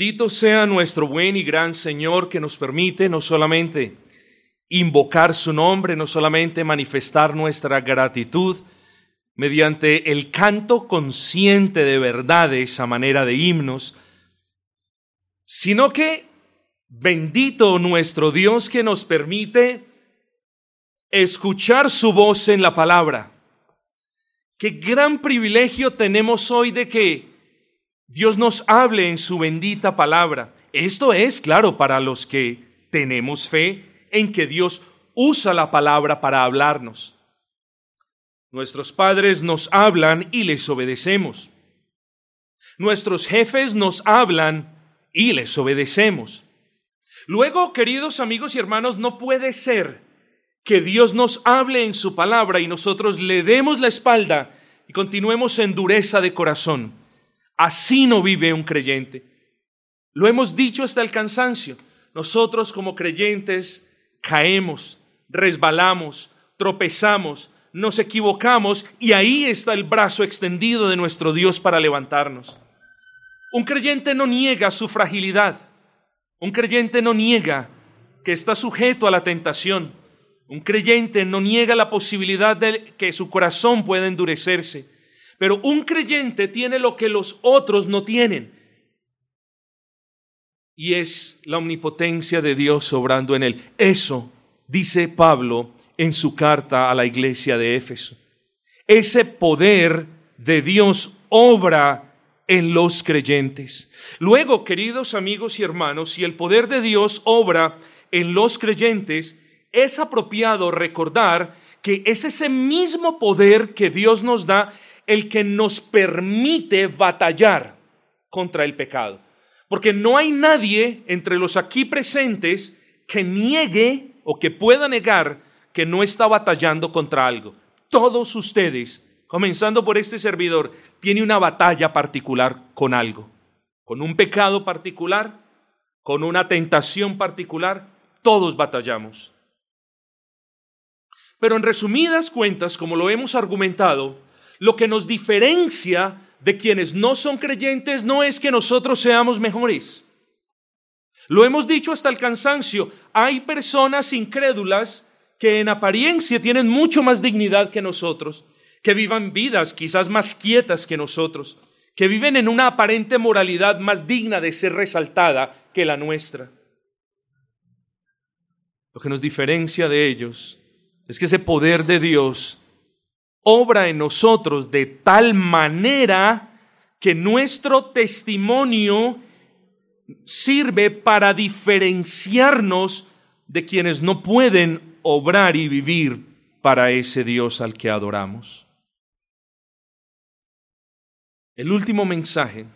Bendito sea nuestro buen y gran Señor que nos permite no solamente invocar su nombre, no solamente manifestar nuestra gratitud mediante el canto consciente de verdades a manera de himnos, sino que bendito nuestro Dios que nos permite escuchar su voz en la palabra. Qué gran privilegio tenemos hoy de que Dios nos hable en su bendita palabra. Esto es, claro, para los que tenemos fe en que Dios usa la palabra para hablarnos. Nuestros padres nos hablan y les obedecemos. Nuestros jefes nos hablan y les obedecemos. Luego, queridos amigos y hermanos, no puede ser que Dios nos hable en su palabra y nosotros le demos la espalda y continuemos en dureza de corazón. Así no vive un creyente. Lo hemos dicho hasta el cansancio. Nosotros como creyentes caemos, resbalamos, tropezamos, nos equivocamos y ahí está el brazo extendido de nuestro Dios para levantarnos. Un creyente no niega su fragilidad. Un creyente no niega que está sujeto a la tentación. Un creyente no niega la posibilidad de que su corazón pueda endurecerse. Pero un creyente tiene lo que los otros no tienen. Y es la omnipotencia de Dios obrando en él. Eso dice Pablo en su carta a la iglesia de Éfeso. Ese poder de Dios obra en los creyentes. Luego, queridos amigos y hermanos, si el poder de Dios obra en los creyentes, es apropiado recordar que es ese mismo poder que Dios nos da el que nos permite batallar contra el pecado. Porque no hay nadie entre los aquí presentes que niegue o que pueda negar que no está batallando contra algo. Todos ustedes, comenzando por este servidor, tiene una batalla particular con algo, con un pecado particular, con una tentación particular, todos batallamos. Pero en resumidas cuentas, como lo hemos argumentado, lo que nos diferencia de quienes no son creyentes no es que nosotros seamos mejores. Lo hemos dicho hasta el cansancio. Hay personas incrédulas que en apariencia tienen mucho más dignidad que nosotros, que vivan vidas quizás más quietas que nosotros, que viven en una aparente moralidad más digna de ser resaltada que la nuestra. Lo que nos diferencia de ellos es que ese poder de Dios obra en nosotros de tal manera que nuestro testimonio sirve para diferenciarnos de quienes no pueden obrar y vivir para ese Dios al que adoramos. El último mensaje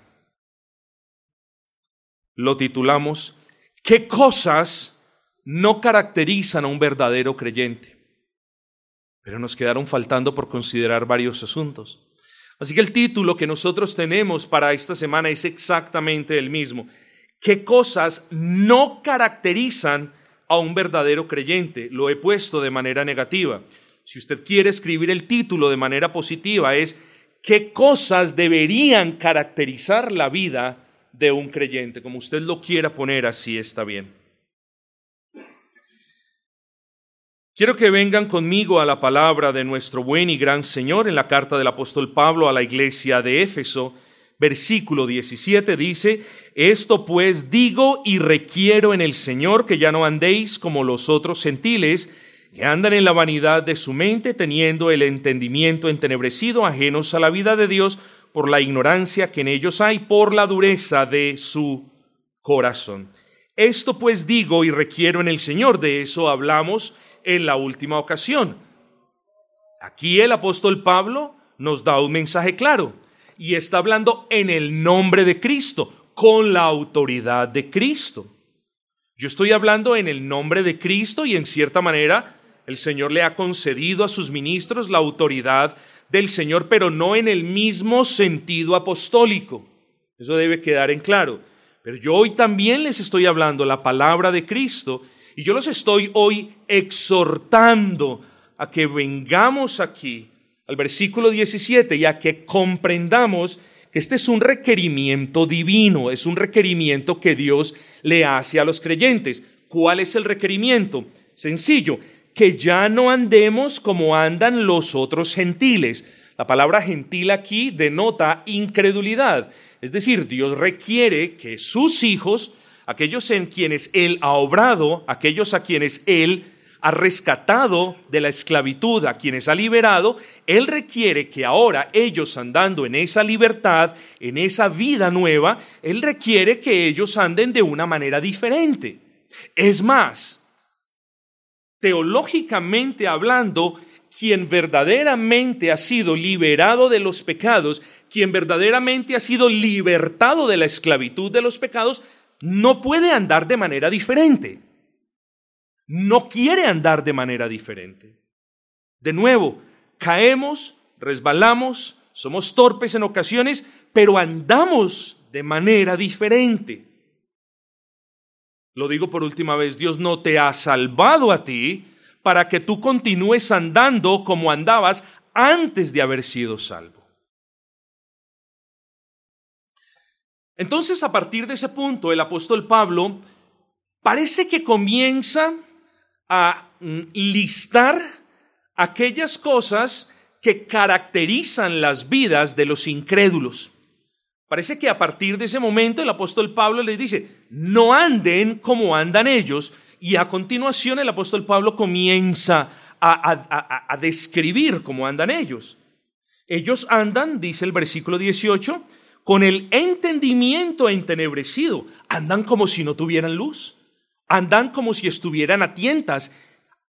lo titulamos ¿Qué cosas no caracterizan a un verdadero creyente? Pero nos quedaron faltando por considerar varios asuntos. Así que el título que nosotros tenemos para esta semana es exactamente el mismo. ¿Qué cosas no caracterizan a un verdadero creyente? Lo he puesto de manera negativa. Si usted quiere escribir el título de manera positiva es ¿qué cosas deberían caracterizar la vida de un creyente? Como usted lo quiera poner así está bien. Quiero que vengan conmigo a la palabra de nuestro buen y gran Señor en la carta del apóstol Pablo a la iglesia de Éfeso. Versículo 17 dice, Esto pues digo y requiero en el Señor que ya no andéis como los otros gentiles, que andan en la vanidad de su mente, teniendo el entendimiento entenebrecido, ajenos a la vida de Dios, por la ignorancia que en ellos hay, por la dureza de su corazón. Esto pues digo y requiero en el Señor, de eso hablamos en la última ocasión. Aquí el apóstol Pablo nos da un mensaje claro y está hablando en el nombre de Cristo, con la autoridad de Cristo. Yo estoy hablando en el nombre de Cristo y en cierta manera el Señor le ha concedido a sus ministros la autoridad del Señor, pero no en el mismo sentido apostólico. Eso debe quedar en claro. Pero yo hoy también les estoy hablando la palabra de Cristo y yo los estoy hoy exhortando a que vengamos aquí al versículo 17 y a que comprendamos que este es un requerimiento divino, es un requerimiento que Dios le hace a los creyentes. ¿Cuál es el requerimiento? Sencillo, que ya no andemos como andan los otros gentiles. La palabra gentil aquí denota incredulidad. Es decir, Dios requiere que sus hijos, aquellos en quienes Él ha obrado, aquellos a quienes Él ha rescatado de la esclavitud, a quienes ha liberado, Él requiere que ahora ellos andando en esa libertad, en esa vida nueva, Él requiere que ellos anden de una manera diferente. Es más, teológicamente hablando, quien verdaderamente ha sido liberado de los pecados, quien verdaderamente ha sido libertado de la esclavitud de los pecados, no puede andar de manera diferente no quiere andar de manera diferente. De nuevo, caemos, resbalamos, somos torpes en ocasiones, pero andamos de manera diferente. Lo digo por última vez, Dios no te ha salvado a ti para que tú continúes andando como andabas antes de haber sido salvo. Entonces, a partir de ese punto, el apóstol Pablo parece que comienza a listar aquellas cosas que caracterizan las vidas de los incrédulos. Parece que a partir de ese momento el apóstol Pablo les dice, no anden como andan ellos, y a continuación el apóstol Pablo comienza a, a describir cómo andan ellos. Ellos andan, dice el versículo 18, con el entendimiento entenebrecido, andan como si no tuvieran luz andan como si estuvieran a tientas.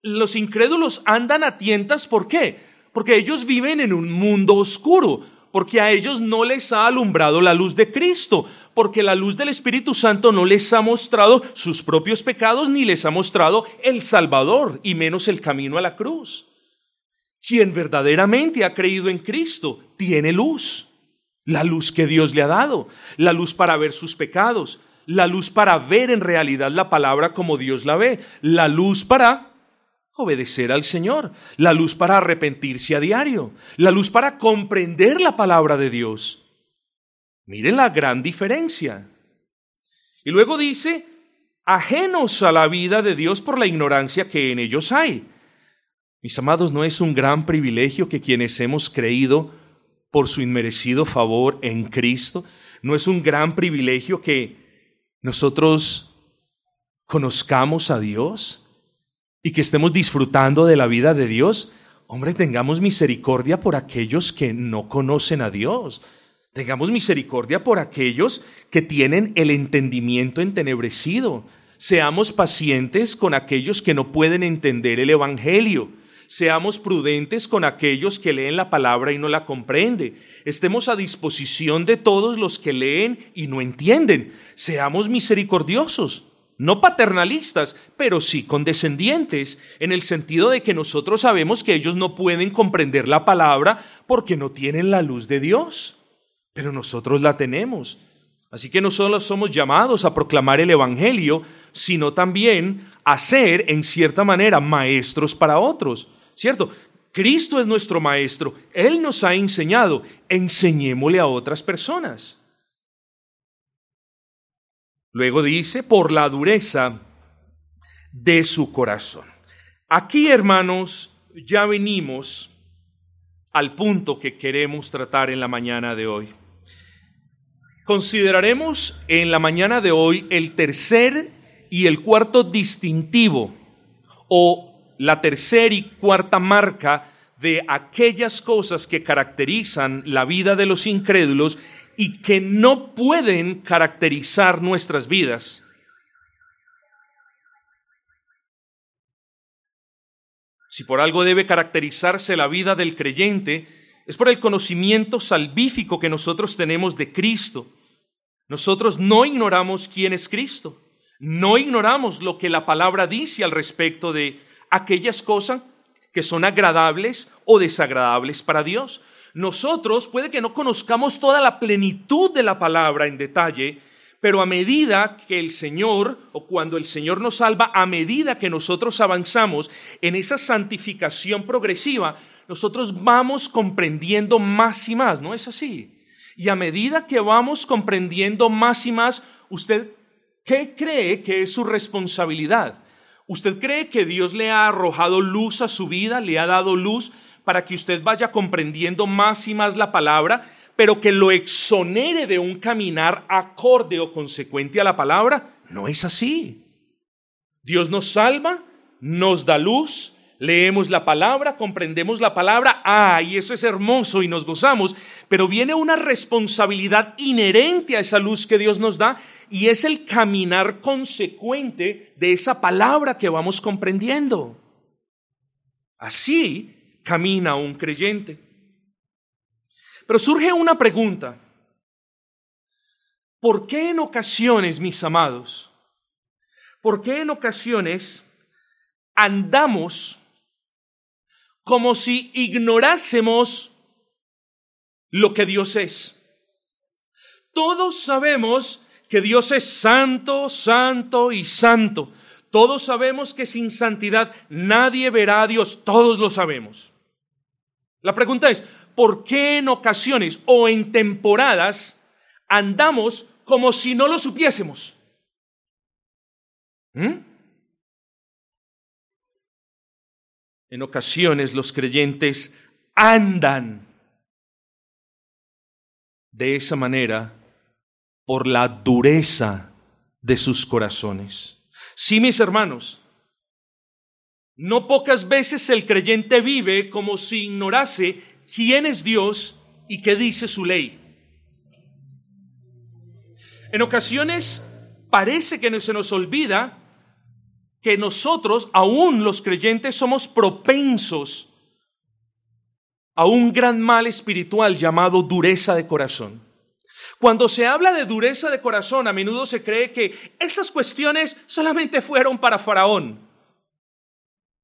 Los incrédulos andan a tientas, ¿por qué? Porque ellos viven en un mundo oscuro, porque a ellos no les ha alumbrado la luz de Cristo, porque la luz del Espíritu Santo no les ha mostrado sus propios pecados ni les ha mostrado el Salvador y menos el camino a la cruz. Quien verdaderamente ha creído en Cristo tiene luz, la luz que Dios le ha dado, la luz para ver sus pecados, la luz para ver en realidad la palabra como Dios la ve, la luz para obedecer al Señor, la luz para arrepentirse a diario, la luz para comprender la palabra de Dios. Miren la gran diferencia. Y luego dice, ajenos a la vida de Dios por la ignorancia que en ellos hay. Mis amados, ¿no es un gran privilegio que quienes hemos creído por su inmerecido favor en Cristo, no es un gran privilegio que nosotros conozcamos a Dios y que estemos disfrutando de la vida de Dios, hombre, tengamos misericordia por aquellos que no conocen a Dios. Tengamos misericordia por aquellos que tienen el entendimiento entenebrecido. Seamos pacientes con aquellos que no pueden entender el Evangelio. Seamos prudentes con aquellos que leen la palabra y no la comprenden. Estemos a disposición de todos los que leen y no entienden. Seamos misericordiosos, no paternalistas, pero sí condescendientes, en el sentido de que nosotros sabemos que ellos no pueden comprender la palabra porque no tienen la luz de Dios, pero nosotros la tenemos. Así que no solo somos llamados a proclamar el Evangelio, sino también a ser, en cierta manera, maestros para otros. ¿cierto? Cristo es nuestro maestro, Él nos ha enseñado, enseñémosle a otras personas. Luego dice, por la dureza de su corazón. Aquí, hermanos, ya venimos al punto que queremos tratar en la mañana de hoy. Consideraremos en la mañana de hoy el tercer y el cuarto distintivo o la tercera y cuarta marca de aquellas cosas que caracterizan la vida de los incrédulos y que no pueden caracterizar nuestras vidas. Si por algo debe caracterizarse la vida del creyente, es por el conocimiento salvífico que nosotros tenemos de Cristo. Nosotros no ignoramos quién es Cristo, no ignoramos lo que la palabra dice al respecto de aquellas cosas que son agradables o desagradables para Dios. Nosotros puede que no conozcamos toda la plenitud de la palabra en detalle, pero a medida que el Señor, o cuando el Señor nos salva, a medida que nosotros avanzamos en esa santificación progresiva, nosotros vamos comprendiendo más y más, ¿no es así? Y a medida que vamos comprendiendo más y más, usted, ¿qué cree que es su responsabilidad? ¿Usted cree que Dios le ha arrojado luz a su vida, le ha dado luz para que usted vaya comprendiendo más y más la palabra, pero que lo exonere de un caminar acorde o consecuente a la palabra? No es así. Dios nos salva, nos da luz, leemos la palabra, comprendemos la palabra, ah, y eso es hermoso y nos gozamos, pero viene una responsabilidad inherente a esa luz que Dios nos da y es el caminar consecuente de esa palabra que vamos comprendiendo. Así camina un creyente. Pero surge una pregunta. ¿Por qué en ocasiones, mis amados, por qué en ocasiones andamos como si ignorásemos lo que Dios es. Todos sabemos que Dios es santo, santo y santo. Todos sabemos que sin santidad nadie verá a Dios. Todos lo sabemos. La pregunta es, ¿por qué en ocasiones o en temporadas andamos como si no lo supiésemos? ¿Mm? En ocasiones los creyentes andan de esa manera por la dureza de sus corazones. Sí, mis hermanos, no pocas veces el creyente vive como si ignorase quién es Dios y qué dice su ley. En ocasiones parece que se nos olvida que nosotros, aún los creyentes, somos propensos a un gran mal espiritual llamado dureza de corazón. Cuando se habla de dureza de corazón, a menudo se cree que esas cuestiones solamente fueron para Faraón.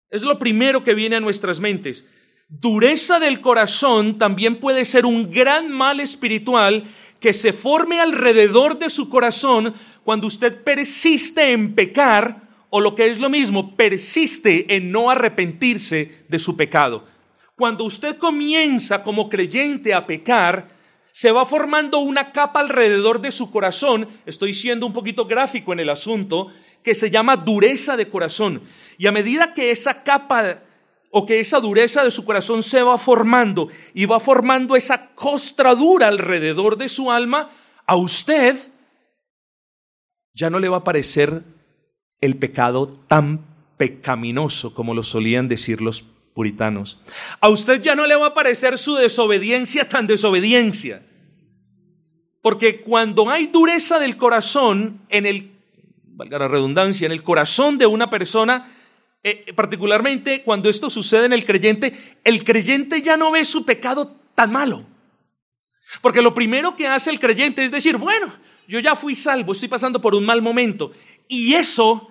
Es lo primero que viene a nuestras mentes. Dureza del corazón también puede ser un gran mal espiritual que se forme alrededor de su corazón cuando usted persiste en pecar o lo que es lo mismo, persiste en no arrepentirse de su pecado. Cuando usted comienza como creyente a pecar, se va formando una capa alrededor de su corazón, estoy siendo un poquito gráfico en el asunto, que se llama dureza de corazón. Y a medida que esa capa o que esa dureza de su corazón se va formando y va formando esa costra dura alrededor de su alma, a usted ya no le va a parecer el pecado tan pecaminoso como lo solían decir los puritanos. A usted ya no le va a parecer su desobediencia tan desobediencia. Porque cuando hay dureza del corazón en el, valga la redundancia, en el corazón de una persona, eh, particularmente cuando esto sucede en el creyente, el creyente ya no ve su pecado tan malo. Porque lo primero que hace el creyente es decir, bueno, yo ya fui salvo, estoy pasando por un mal momento. Y eso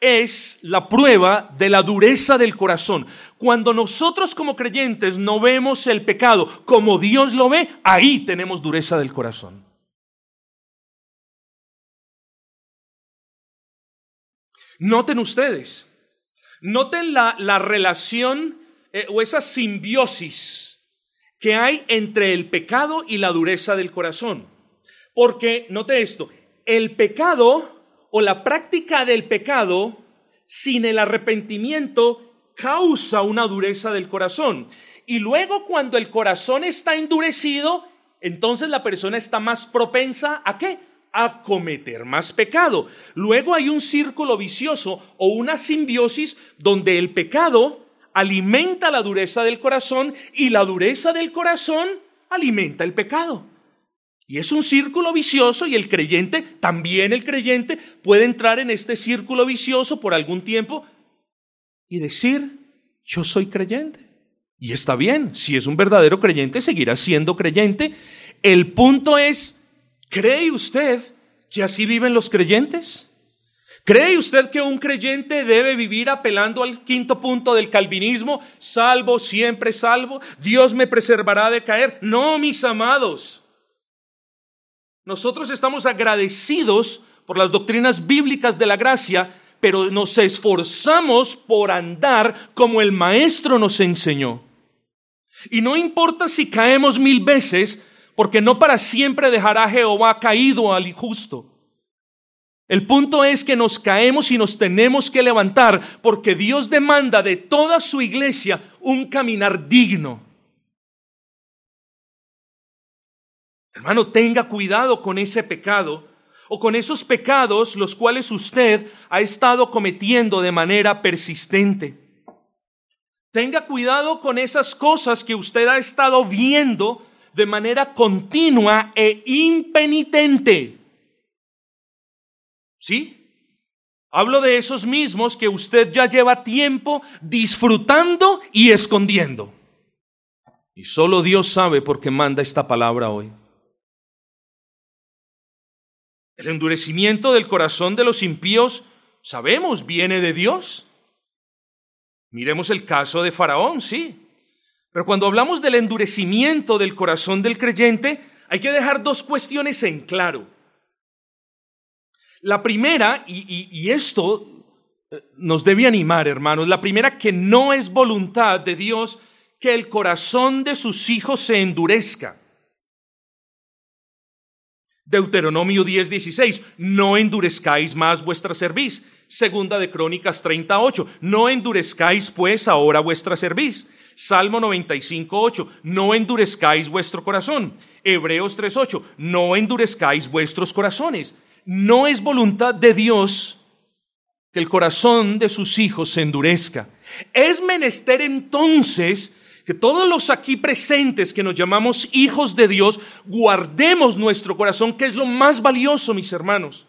es la prueba de la dureza del corazón. Cuando nosotros como creyentes no vemos el pecado como Dios lo ve, ahí tenemos dureza del corazón. Noten ustedes, noten la, la relación eh, o esa simbiosis que hay entre el pecado y la dureza del corazón. Porque, note esto, el pecado o la práctica del pecado sin el arrepentimiento causa una dureza del corazón. Y luego cuando el corazón está endurecido, entonces la persona está más propensa a qué? A cometer más pecado. Luego hay un círculo vicioso o una simbiosis donde el pecado alimenta la dureza del corazón y la dureza del corazón alimenta el pecado. Y es un círculo vicioso y el creyente, también el creyente, puede entrar en este círculo vicioso por algún tiempo y decir, yo soy creyente. Y está bien, si es un verdadero creyente, seguirá siendo creyente. El punto es, ¿cree usted que así viven los creyentes? ¿Cree usted que un creyente debe vivir apelando al quinto punto del calvinismo? Salvo, siempre salvo. Dios me preservará de caer. No, mis amados. Nosotros estamos agradecidos por las doctrinas bíblicas de la gracia, pero nos esforzamos por andar como el Maestro nos enseñó. Y no importa si caemos mil veces, porque no para siempre dejará Jehová caído al injusto. El punto es que nos caemos y nos tenemos que levantar porque Dios demanda de toda su iglesia un caminar digno. Hermano, tenga cuidado con ese pecado o con esos pecados los cuales usted ha estado cometiendo de manera persistente. Tenga cuidado con esas cosas que usted ha estado viendo de manera continua e impenitente. ¿Sí? Hablo de esos mismos que usted ya lleva tiempo disfrutando y escondiendo. Y solo Dios sabe por qué manda esta palabra hoy. El endurecimiento del corazón de los impíos, sabemos, viene de Dios. Miremos el caso de Faraón, sí. Pero cuando hablamos del endurecimiento del corazón del creyente, hay que dejar dos cuestiones en claro. La primera, y, esto eh, nos debe animar, hermanos, la primera que no es voluntad de Dios que el corazón de sus hijos se endurezca. Deuteronomio 10, 16, no endurezcáis más vuestra cerviz. Segunda de Crónicas 38, no endurezcáis pues ahora vuestra cerviz. Salmo 95, 8, no endurezcáis vuestro corazón. Hebreos 3, 8, no endurezcáis vuestros corazones. No es voluntad de Dios que el corazón de sus hijos se endurezca. Es menester entonces que todos los aquí presentes que nos llamamos hijos de Dios, guardemos nuestro corazón, que es lo más valioso, mis hermanos.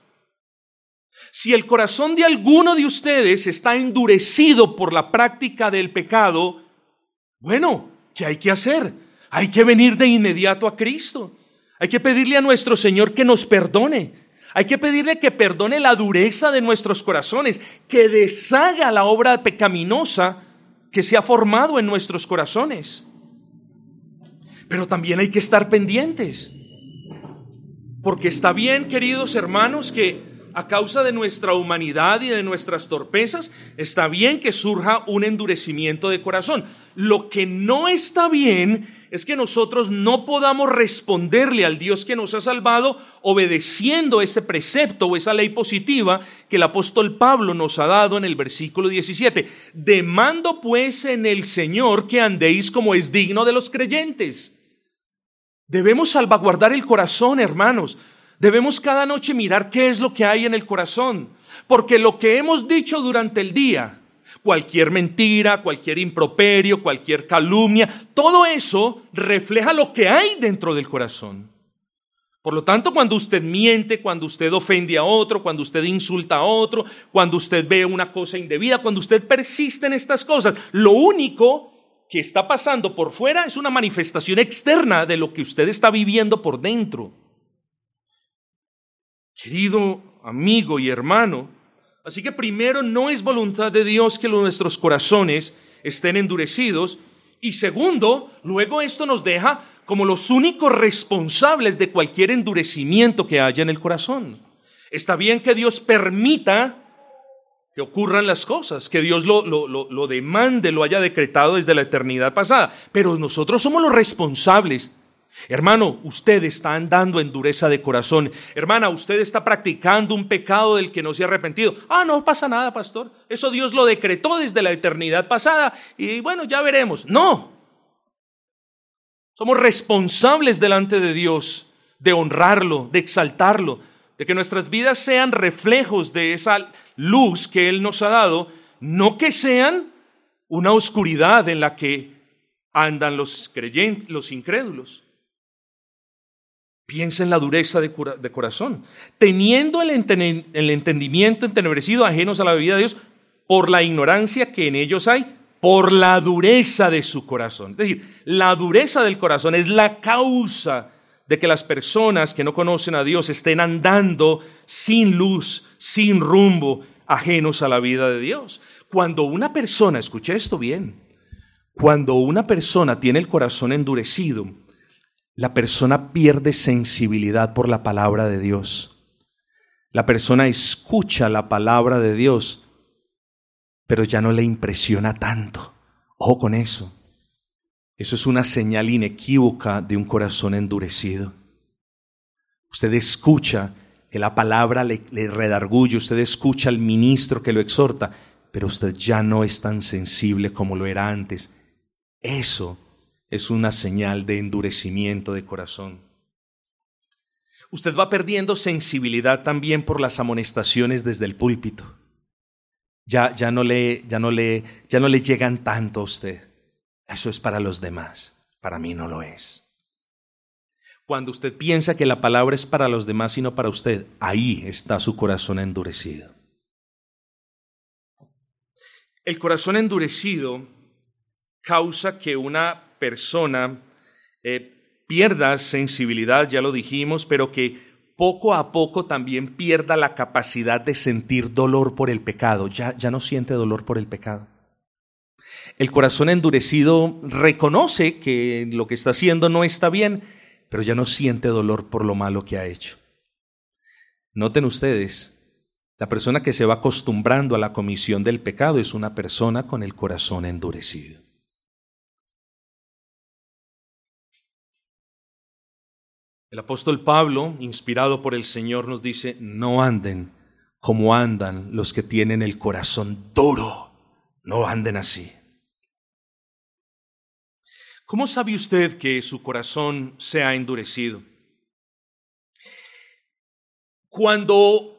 Si el corazón de alguno de ustedes está endurecido por la práctica del pecado, bueno, ¿qué hay que hacer? Hay que venir de inmediato a Cristo. Hay que pedirle a nuestro Señor que nos perdone. Hay que pedirle que perdone la dureza de nuestros corazones, que deshaga la obra pecaminosa que se ha formado en nuestros corazones. Pero también hay que estar pendientes. Porque está bien, queridos hermanos, que a causa de nuestra humanidad y de nuestras torpezas, está bien que surja un endurecimiento de corazón. Lo que no está bien es que nosotros no podamos responderle al Dios que nos ha salvado obedeciendo ese precepto o esa ley positiva que el apóstol Pablo nos ha dado en el versículo 17. Demando pues en el Señor que andéis como es digno de los creyentes. Debemos salvaguardar el corazón, hermanos. Debemos cada noche mirar qué es lo que hay en el corazón. Porque lo que hemos dicho durante el día, cualquier mentira, cualquier improperio, cualquier calumnia, todo eso refleja lo que hay dentro del corazón. Por lo tanto, cuando usted miente, cuando usted ofende a otro, cuando usted insulta a otro, cuando usted ve una cosa indebida, cuando usted persiste en estas cosas, lo único que está pasando por fuera es una manifestación externa de lo que usted está viviendo por dentro. Querido amigo y hermano, Así que primero no es voluntad de Dios que nuestros corazones estén endurecidos. Y segundo, luego esto nos deja como los únicos responsables de cualquier endurecimiento que haya en el corazón. Está bien que Dios permita que ocurran las cosas, que Dios lo, lo, lo, demande, lo haya decretado desde la eternidad pasada, pero nosotros somos los responsables Hermano, usted está andando en dureza de corazón. Hermana, usted está practicando un pecado del que no se ha arrepentido. Ah, no pasa nada, pastor. Eso Dios lo decretó desde la eternidad pasada y bueno, ya veremos. No. Somos responsables delante de Dios de honrarlo, de exaltarlo, de que nuestras vidas sean reflejos de esa luz que Él nos ha dado, no que sean una oscuridad en la que andan los creyentes, los incrédulos. Piensa en la dureza de, corazón, teniendo el, entendimiento entenebrecido ajenos a la vida de Dios por la ignorancia que en ellos hay, por la dureza de su corazón. Es decir, la dureza del corazón es la causa de que las personas que no conocen a Dios estén andando sin luz, sin rumbo, ajenos a la vida de Dios. Cuando una persona, escuche esto bien, cuando una persona tiene el corazón endurecido, la persona pierde sensibilidad por la palabra de Dios. La persona escucha la palabra de Dios, pero ya no le impresiona tanto. Ojo con eso. Eso es una señal inequívoca de un corazón endurecido. Usted escucha que la palabra le, le, redarguye, usted escucha al ministro que lo exhorta, pero usted ya no es tan sensible como lo era antes. Eso es una señal de endurecimiento de corazón. Usted va perdiendo sensibilidad también por las amonestaciones desde el púlpito. Ya, ya, no le, ya, no le, ya no le llegan tanto a usted. Eso es para los demás. Para mí no lo es. Cuando usted piensa que la palabra es para los demás y no para usted, ahí está su corazón endurecido. El corazón endurecido causa que una persona eh, pierda sensibilidad, ya lo dijimos, pero que poco a poco también pierda la capacidad de sentir dolor por el pecado. Ya, ya no siente dolor por el pecado. El corazón endurecido reconoce que lo que está haciendo no está bien, pero ya no siente dolor por lo malo que ha hecho. Noten ustedes, la persona que se va acostumbrando a la comisión del pecado es una persona con el corazón endurecido. El apóstol Pablo, inspirado por el Señor, nos dice, no anden como andan los que tienen el corazón duro, no anden así. ¿Cómo sabe usted que su corazón se ha endurecido? Cuando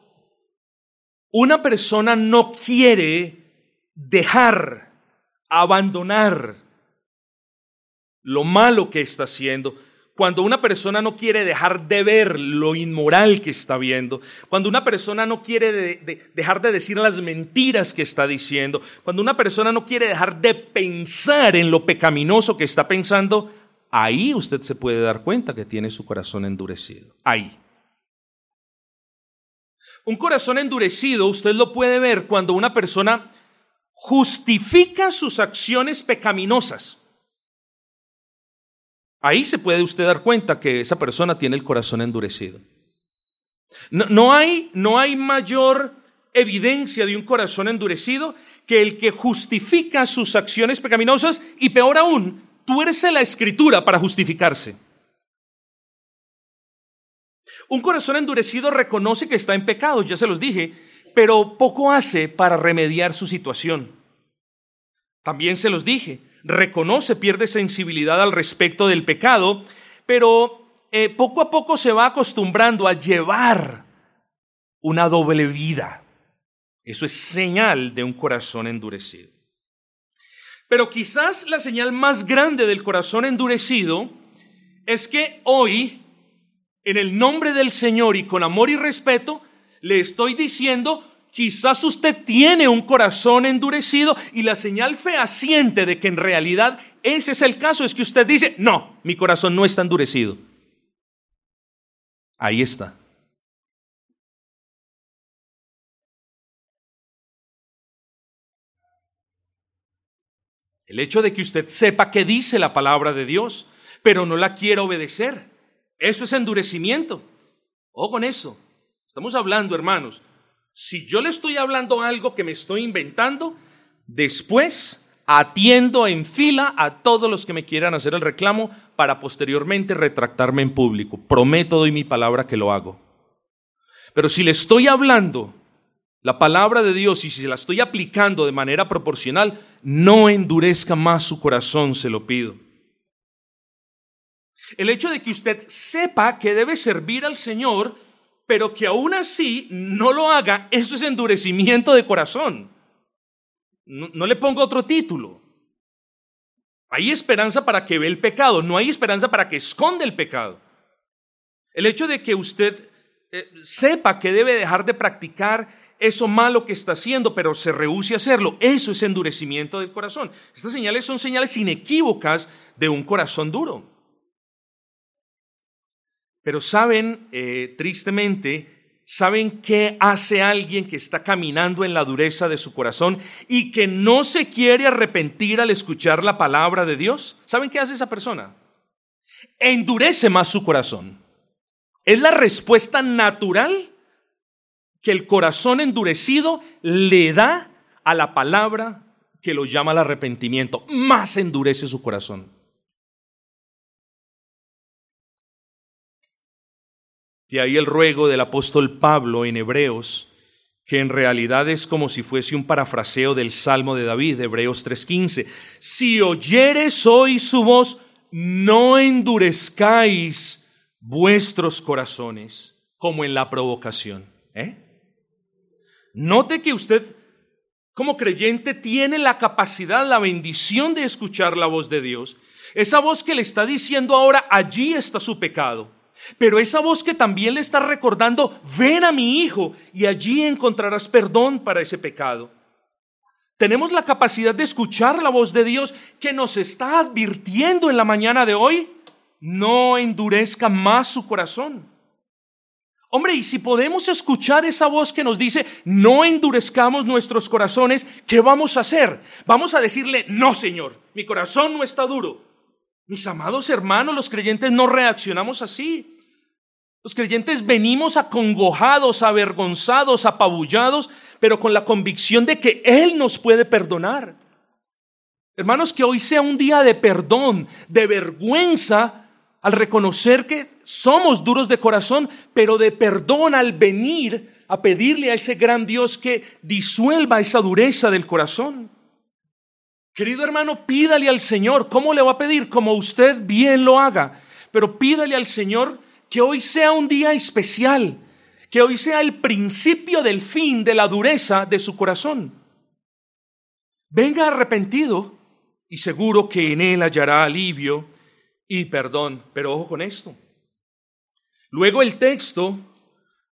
una persona no quiere dejar, abandonar lo malo que está haciendo, cuando una persona no quiere dejar de ver lo inmoral que está viendo, cuando una persona no quiere dejar de decir las mentiras que está diciendo, cuando una persona no quiere dejar de pensar en lo pecaminoso que está pensando, ahí usted se puede dar cuenta que tiene su corazón endurecido. Ahí. Un corazón endurecido usted lo puede ver cuando una persona justifica sus acciones pecaminosas. Ahí se puede usted dar cuenta que esa persona tiene el corazón endurecido. No, hay, no hay mayor evidencia de un corazón endurecido que el que justifica sus acciones pecaminosas y peor aún, tuerce la escritura para justificarse. Un corazón endurecido reconoce que está en pecado, ya se los dije, pero poco hace para remediar su situación. También se los dije, reconoce, pierde sensibilidad al respecto del pecado, pero eh, poco a poco se va acostumbrando a llevar una doble vida. Eso es señal de un corazón endurecido. Pero quizás la señal más grande del corazón endurecido es que hoy, en el nombre del Señor y con amor y respeto, le estoy diciendo Quizás usted tiene un corazón endurecido y la señal fehaciente de que en realidad ese es el caso es que usted dice, no, mi corazón no está endurecido. Ahí está. El hecho de que usted sepa qué dice la palabra de Dios, pero no la quiera obedecer, eso es endurecimiento. O con eso. Estamos hablando, hermanos, si yo le estoy hablando algo que me estoy inventando, después atiendo en fila a todos los que me quieran hacer el reclamo para posteriormente retractarme en público. Prometo, doy mi palabra que lo hago. Pero si le estoy hablando la palabra de Dios y si la estoy aplicando de manera proporcional, no endurezca más su corazón, se lo pido. El hecho de que usted sepa que debe servir al Señor pero que aún así no lo haga, eso es endurecimiento de corazón. No, le pongo otro título. Hay esperanza para que ve el pecado, no hay esperanza para que esconde el pecado. El hecho de que usted eh, sepa que debe dejar de practicar eso malo que está haciendo, pero se rehúse a hacerlo, eso es endurecimiento del corazón. Estas señales son señales inequívocas de un corazón duro. Pero saben, eh, tristemente, ¿saben qué hace alguien que está caminando en la dureza de su corazón y que no se quiere arrepentir al escuchar la palabra de Dios? ¿Saben qué hace esa persona? Endurece más su corazón. Es la respuesta natural que el corazón endurecido le da a la palabra que lo llama al arrepentimiento. Más endurece su corazón. De ahí el ruego del apóstol Pablo en Hebreos, que en realidad es como si fuese un parafraseo del Salmo de David, Hebreos 3:15. Si oyeres hoy su voz, no endurezcáis vuestros corazones como en la provocación. ¿eh? Note que usted, como creyente, tiene la capacidad, la bendición de escuchar la voz de Dios. Esa voz que le está diciendo ahora, allí está su pecado. Pero esa voz que también le está recordando, ven a mi hijo y allí encontrarás perdón para ese pecado. Tenemos la capacidad de escuchar la voz de Dios que nos está advirtiendo en la mañana de hoy. No endurezca más su corazón. Hombre, y si podemos escuchar esa voz que nos dice, no endurezcamos nuestros corazones, ¿qué vamos a hacer? Vamos a decirle, no, Señor, mi corazón no está duro. Mis amados hermanos, los creyentes no reaccionamos así. Los creyentes venimos acongojados, avergonzados, apabullados, pero con la convicción de que Él nos puede perdonar. Hermanos, que hoy sea un día de perdón, de vergüenza, al reconocer que somos duros de corazón, pero de perdón al venir a pedirle a ese gran Dios que disuelva esa dureza del corazón. Querido hermano, pídale al Señor. ¿Cómo le va a pedir? Como usted bien lo haga. Pero pídale al Señor que hoy sea un día especial, que hoy sea el principio del fin de la dureza de su corazón. Venga arrepentido y seguro que en él hallará alivio y perdón. Pero ojo con esto. Luego el texto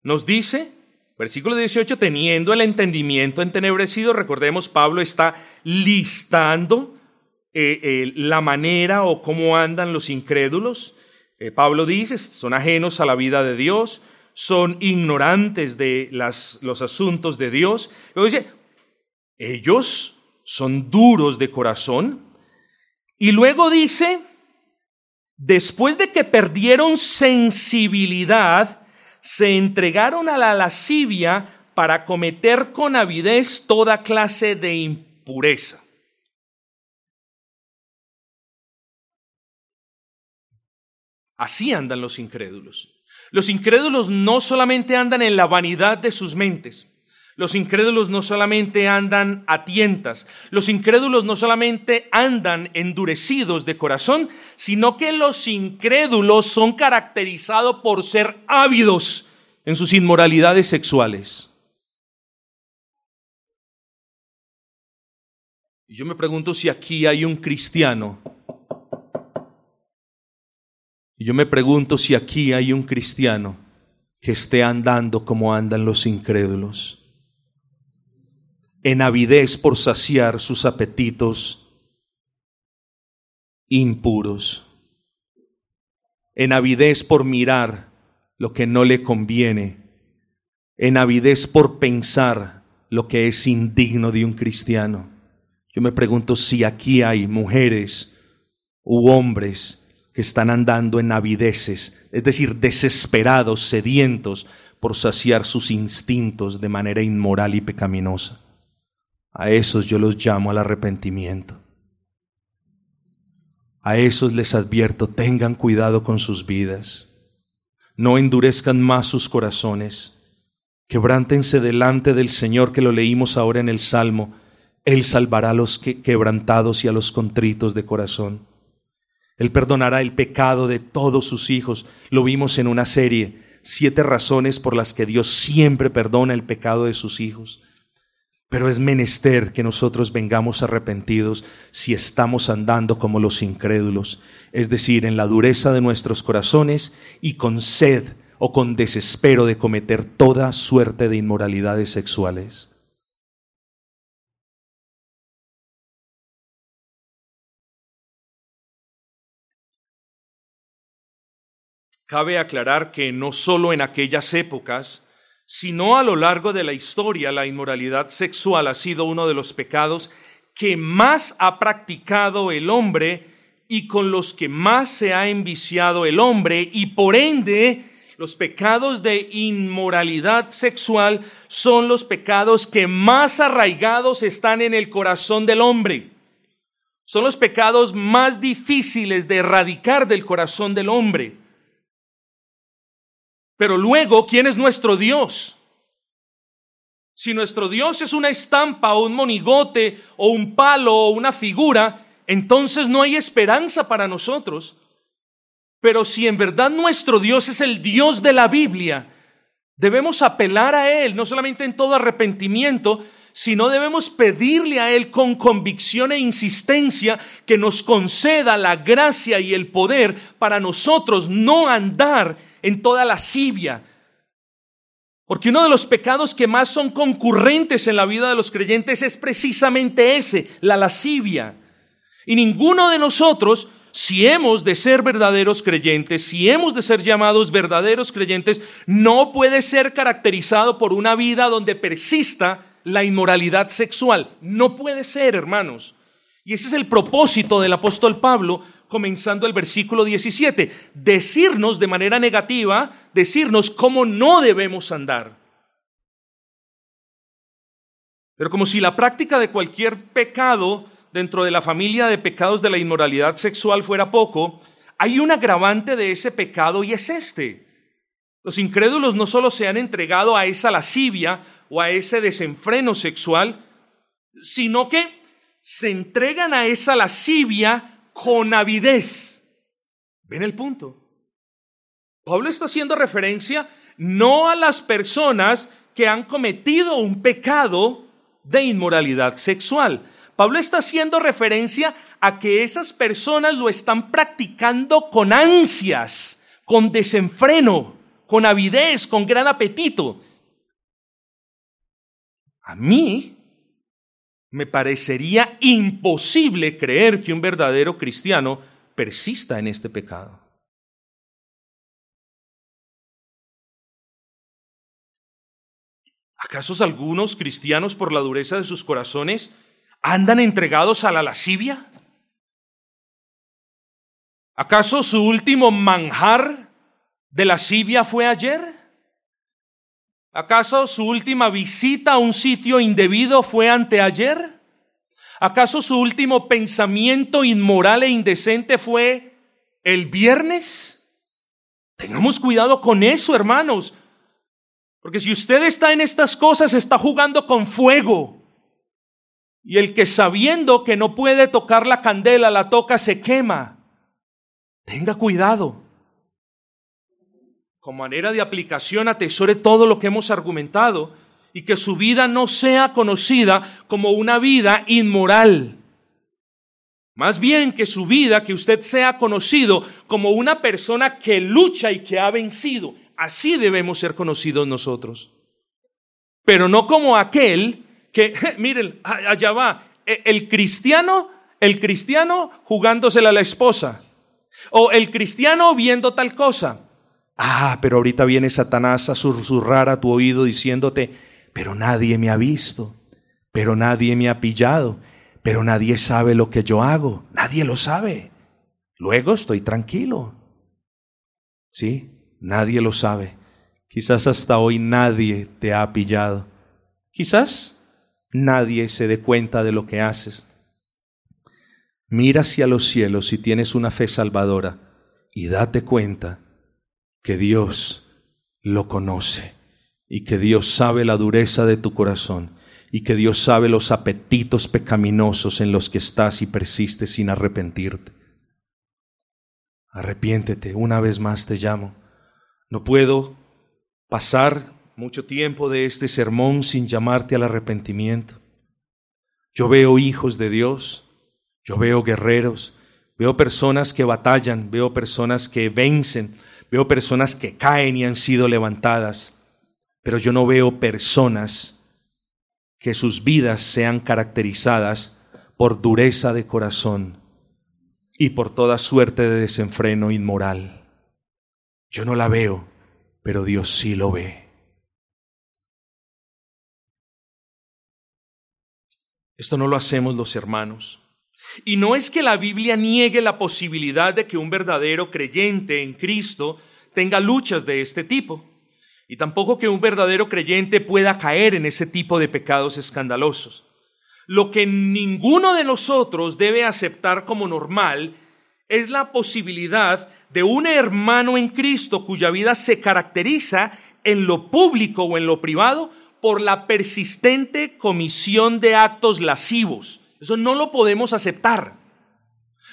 nos dice Versículo 18, teniendo el entendimiento entenebrecido, recordemos, Pablo está listando eh, eh, la manera o cómo andan los incrédulos. Eh, Pablo dice, son ajenos a la vida de Dios, son ignorantes de las, los asuntos de Dios. Luego dice, ellos son duros de corazón. Y luego dice, después de que perdieron sensibilidad, se entregaron a la lascivia para cometer con avidez toda clase de impureza. Así andan los incrédulos. Los incrédulos no solamente andan en la vanidad de sus mentes, los incrédulos no solamente andan a tientas, los incrédulos no solamente andan endurecidos de corazón, sino que los incrédulos son caracterizados por ser ávidos en sus inmoralidades sexuales. Y yo me pregunto si aquí hay un cristiano. Y yo me pregunto si aquí hay un cristiano que esté andando como andan los incrédulos en avidez por saciar sus apetitos impuros, en avidez por mirar lo que no le conviene, en avidez por pensar lo que es indigno de un cristiano. Yo me pregunto si aquí hay mujeres u hombres que están andando en avideces, es decir, desesperados, sedientos por saciar sus instintos de manera inmoral y pecaminosa. A esos yo los llamo al arrepentimiento. A esos les advierto, tengan cuidado con sus vidas. No endurezcan más sus corazones. Quebrántense delante del Señor que lo leímos ahora en el Salmo. Él salvará a los quebrantados y a los contritos de corazón. Él perdonará el pecado de todos sus hijos. Lo vimos en una serie, siete razones por las que Dios siempre perdona el pecado de sus hijos. Pero es menester que nosotros vengamos arrepentidos si estamos andando como los incrédulos, es decir, en la dureza de nuestros corazones y con sed o con desespero de cometer toda suerte de inmoralidades sexuales. Cabe aclarar que no solo en aquellas épocas sino a lo largo de la historia la inmoralidad sexual ha sido uno de los pecados que más ha practicado el hombre y con los que más se ha enviciado el hombre y por ende los pecados de inmoralidad sexual son los pecados que más arraigados están en el corazón del hombre. Son los pecados más difíciles de erradicar del corazón del hombre. Pero luego, ¿quién es nuestro Dios? Si nuestro Dios es una estampa o un monigote o un palo o una figura, entonces no hay esperanza para nosotros. Pero si en verdad nuestro Dios es el Dios de la Biblia, debemos apelar a Él, no solamente en todo arrepentimiento, sino debemos pedirle a Él con convicción e insistencia que nos conceda la gracia y el poder para nosotros no andar en toda lascivia. Porque uno de los pecados que más son concurrentes en la vida de los creyentes es precisamente ese, la lascivia. Y ninguno de nosotros, si hemos de ser verdaderos creyentes, si hemos de ser llamados verdaderos creyentes, no puede ser caracterizado por una vida donde persista la inmoralidad sexual. No puede ser, hermanos. Y ese es el propósito del apóstol Pablo comenzando el versículo 17, decirnos de manera negativa, decirnos cómo no debemos andar. Pero como si la práctica de cualquier pecado dentro de la familia de pecados de la inmoralidad sexual fuera poco, hay un agravante de ese pecado y es este. Los incrédulos no solo se han entregado a esa lascivia o a ese desenfreno sexual, sino que se entregan a esa lascivia con avidez. ¿Ven el punto? Pablo está haciendo referencia no a las personas que han cometido un pecado de inmoralidad sexual. Pablo está haciendo referencia a que esas personas lo están practicando con ansias, con desenfreno, con avidez, con gran apetito. A mí me parecería imposible creer que un verdadero cristiano persista en este pecado. ¿Acaso algunos cristianos por la dureza de sus corazones andan entregados a la lascivia? ¿Acaso su último manjar de lascivia fue ayer? ¿Acaso su última visita a un sitio indebido fue anteayer? ¿Acaso su último pensamiento inmoral e indecente fue el viernes? Tengamos cuidado con eso, hermanos. Porque si usted está en estas cosas, está jugando con fuego. Y el que sabiendo que no puede tocar la candela, la toca, se quema. Tenga cuidado con manera de aplicación atesore todo lo que hemos argumentado y que su vida no sea conocida como una vida inmoral. Más bien que su vida, que usted sea conocido como una persona que lucha y que ha vencido. Así debemos ser conocidos nosotros. Pero no como aquel que, miren, allá va, e, el cristiano, el cristiano jugándosela a la esposa. O el cristiano viendo tal cosa. Ah, pero ahorita viene Satanás a susurrar a tu oído diciéndote, pero nadie me ha visto, pero nadie me ha pillado, pero nadie sabe lo que yo hago, nadie lo sabe. Luego estoy tranquilo. Sí, nadie lo sabe. Quizás hasta hoy nadie te ha pillado. Quizás nadie se dé cuenta de lo que haces. Mira hacia los cielos si tienes una fe salvadora y date cuenta que Dios lo conoce y que Dios sabe la dureza de tu corazón y que Dios sabe los apetitos pecaminosos en los que estás y persistes sin arrepentirte. Arrepiéntete, una vez más te llamo. No puedo pasar mucho tiempo de este sermón sin llamarte al arrepentimiento. Yo veo hijos de Dios, yo veo guerreros, veo personas que batallan, veo personas que vencen, Veo personas que caen y han sido levantadas, pero yo no veo personas que sus vidas sean caracterizadas por dureza de corazón y por toda suerte de desenfreno inmoral. Yo no la veo, pero Dios sí lo ve. Esto no lo hacemos los hermanos. Y no es que la Biblia niegue la posibilidad de que un verdadero creyente en Cristo tenga luchas de este tipo, y tampoco que un verdadero creyente pueda caer en ese tipo de pecados escandalosos. Lo que ninguno de nosotros debe aceptar como normal es la posibilidad de un hermano en Cristo cuya vida se caracteriza en lo público o en lo privado por la persistente comisión de actos lascivos. Eso no lo podemos aceptar.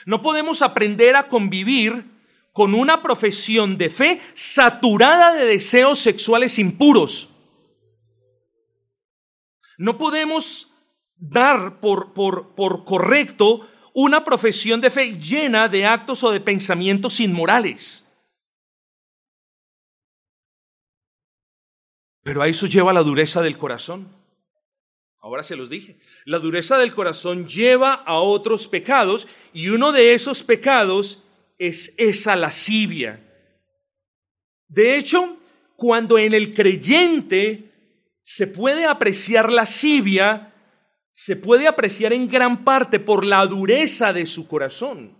No podemos aprender a convivir con una profesión de fe saturada de deseos sexuales impuros. No podemos dar por, por, por correcto una profesión de fe llena de actos o de pensamientos inmorales. Pero a eso lleva la dureza del corazón. Ahora se los dije. La dureza del corazón lleva a otros pecados y uno de esos pecados es esa lascivia. De hecho, cuando en el creyente se puede apreciar lascivia, se puede apreciar en gran parte por la dureza de su corazón.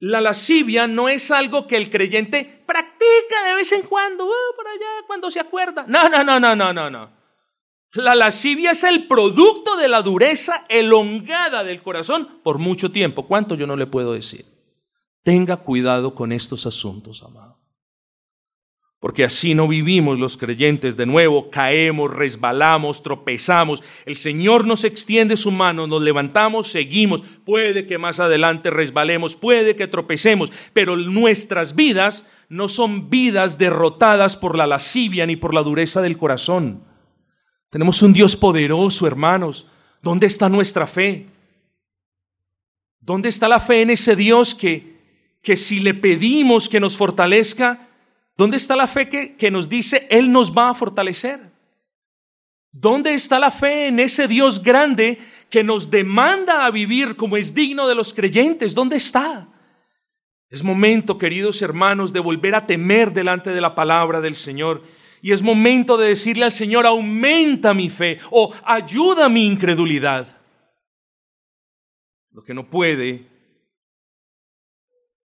La lascivia no es algo que el creyente practica de vez en cuando, uh, por allá, cuando se acuerda. No, no, no, no, no, no, no. La lascivia es el producto de la dureza elongada del corazón por mucho tiempo. ¿Cuánto yo no le puedo decir? Tenga cuidado con estos asuntos, amado porque así no vivimos los creyentes de nuevo, caemos, resbalamos, tropezamos, el Señor nos extiende su mano, nos levantamos, seguimos, puede que más adelante resbalemos, puede que tropecemos, pero nuestras vidas no son vidas derrotadas por la lascivia ni por la dureza del corazón. Tenemos un Dios poderoso, hermanos. ¿Dónde está nuestra fe? ¿Dónde está la fe en ese Dios que, que si le pedimos que nos fortalezca, ¿Dónde está la fe que, nos dice Él nos va a fortalecer? ¿Dónde está la fe en ese Dios grande que nos demanda a vivir como es digno de los creyentes? ¿Dónde está? Es momento, queridos hermanos, de volver a temer delante de la palabra del Señor. Y es momento de decirle al Señor, aumenta mi fe o ayuda mi incredulidad. Lo que no puede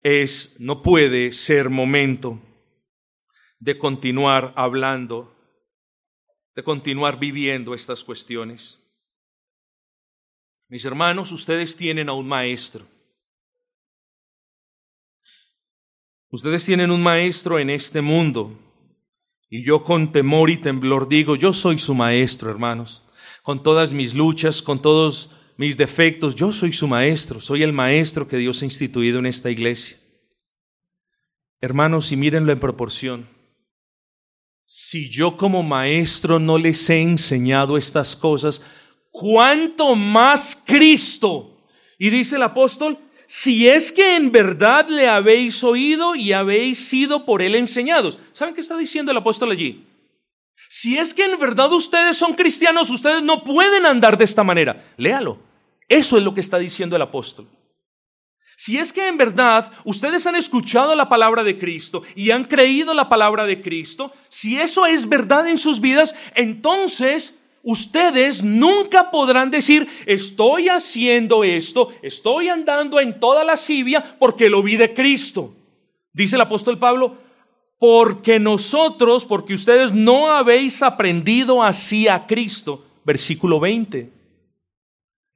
es, no puede ser momento de continuar hablando, de continuar viviendo estas cuestiones. Mis hermanos, ustedes tienen a un maestro. Ustedes tienen un maestro en este mundo. Y yo con temor y temblor digo, yo soy su maestro, hermanos. Con todas mis luchas, con todos mis defectos, yo soy su maestro. Soy el maestro que Dios ha instituido en esta iglesia. Hermanos, y mírenlo en proporción si yo como maestro no les he enseñado estas cosas, ¿cuánto más Cristo? Y dice el apóstol, si es que en verdad le habéis oído y habéis sido por él enseñados. ¿Saben qué está diciendo el apóstol allí? Si es que en verdad ustedes son cristianos, ustedes no pueden andar de esta manera. Léalo. Eso es lo que está diciendo el apóstol. Si es que en verdad ustedes han escuchado la palabra de Cristo y han creído la palabra de Cristo, si eso es verdad en sus vidas, entonces ustedes nunca podrán decir, estoy haciendo esto, estoy andando en toda la lascivia porque lo vi de Cristo. Dice el apóstol Pablo, porque nosotros, porque ustedes no habéis aprendido así a Cristo. Versículo 20.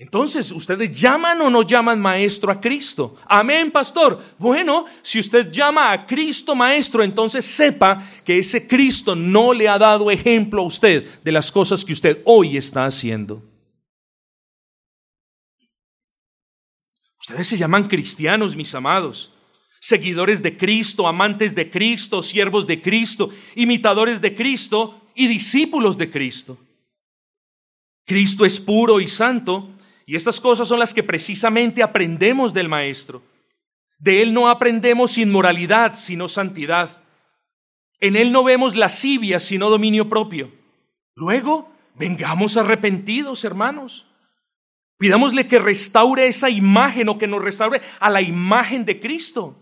Entonces, ¿ustedes llaman o no llaman maestro a Cristo? Amén, pastor. Bueno, si usted llama a Cristo maestro, entonces sepa que ese Cristo no le ha dado ejemplo a usted de las cosas que usted hoy está haciendo. Ustedes se llaman cristianos, mis amados, seguidores de Cristo, amantes de Cristo, siervos de Cristo, imitadores de Cristo y discípulos de Cristo. Cristo es puro y santo y estas cosas son las que precisamente aprendemos del Maestro. De Él no aprendemos inmoralidad, sino santidad. En Él no vemos lascivia, sino dominio propio. Luego, vengamos arrepentidos, hermanos. Pidámosle que restaure esa imagen o que nos restaure a la imagen de Cristo.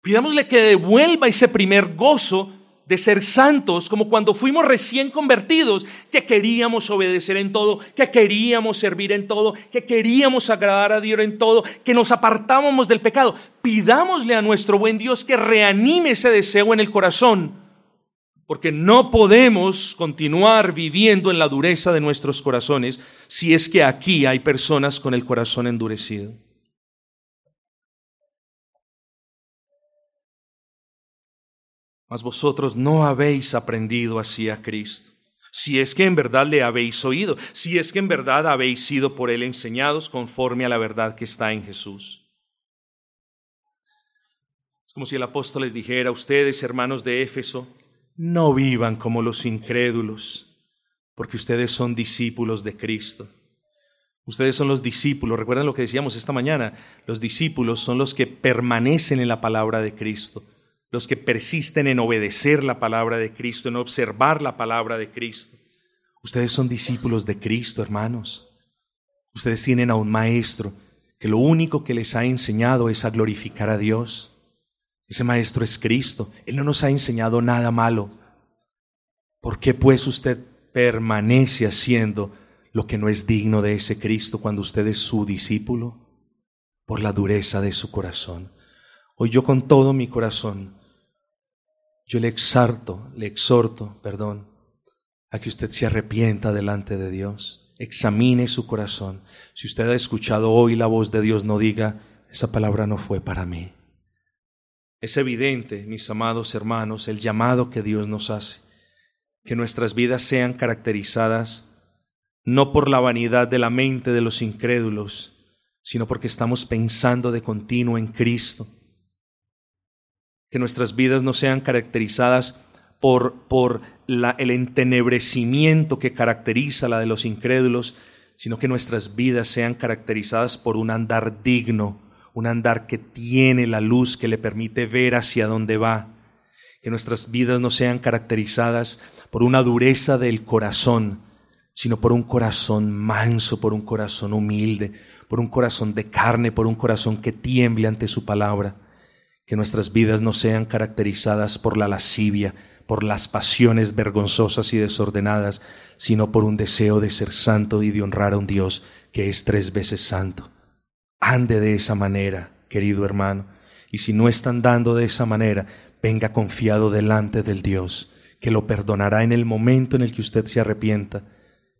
Pidámosle que devuelva ese primer gozo de ser santos, como cuando fuimos recién convertidos, que queríamos obedecer en todo, que queríamos servir en todo, que queríamos agradar a Dios en todo, que nos apartábamos del pecado. Pidámosle a nuestro buen Dios que reanime ese deseo en el corazón, porque no podemos continuar viviendo en la dureza de nuestros corazones si es que aquí hay personas con el corazón endurecido. Mas vosotros no habéis aprendido así a Cristo. Si es que en verdad le habéis oído, si es que en verdad habéis sido por él enseñados conforme a la verdad que está en Jesús. Es como si el apóstol les dijera ustedes, hermanos de Éfeso, no vivan como los incrédulos, porque ustedes son discípulos de Cristo. Ustedes son los discípulos, recuerdan lo que decíamos esta mañana, los discípulos son los que permanecen en la palabra de Cristo los que persisten en obedecer la palabra de Cristo, en observar la palabra de Cristo. Ustedes son discípulos de Cristo, hermanos. Ustedes tienen a un maestro que lo único que les ha enseñado es a glorificar a Dios. Ese maestro es Cristo. Él no nos ha enseñado nada malo. ¿Por qué pues usted permanece haciendo lo que no es digno de ese Cristo cuando usted es su discípulo? Por la dureza de su corazón. Hoy yo con todo mi corazón yo le exhorto, le exhorto, perdón, a que usted se arrepienta delante de Dios, examine su corazón. Si usted ha escuchado hoy la voz de Dios, no diga, esa palabra no fue para mí. Es evidente, mis amados hermanos, el llamado que Dios nos hace, que nuestras vidas sean caracterizadas no por la vanidad de la mente de los incrédulos, sino porque estamos pensando de continuo en Cristo que nuestras vidas no sean caracterizadas por, por el entenebrecimiento que caracteriza la de los incrédulos, sino que nuestras vidas sean caracterizadas por un andar digno, un andar que tiene la luz que le permite ver hacia dónde va. Que nuestras vidas no sean caracterizadas por una dureza del corazón, sino por un corazón manso, por un corazón humilde, por un corazón de carne, por un corazón que tiemble ante su palabra que nuestras vidas no sean caracterizadas por la lascivia, por las pasiones vergonzosas y desordenadas, sino por un deseo de ser santo y de honrar a un Dios que es tres veces santo. Ande de esa manera, querido hermano, y si no están dando de esa manera, venga confiado delante del Dios, que lo perdonará en el momento en el que usted se arrepienta.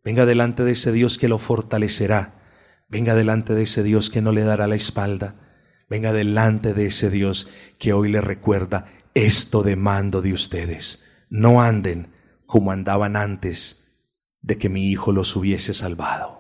Venga delante de ese Dios que lo fortalecerá. Venga delante de ese Dios que no le dará la espalda venga delante de ese Dios que hoy le recuerda, esto demando de ustedes, no anden como andaban antes de que mi Hijo los hubiese salvado.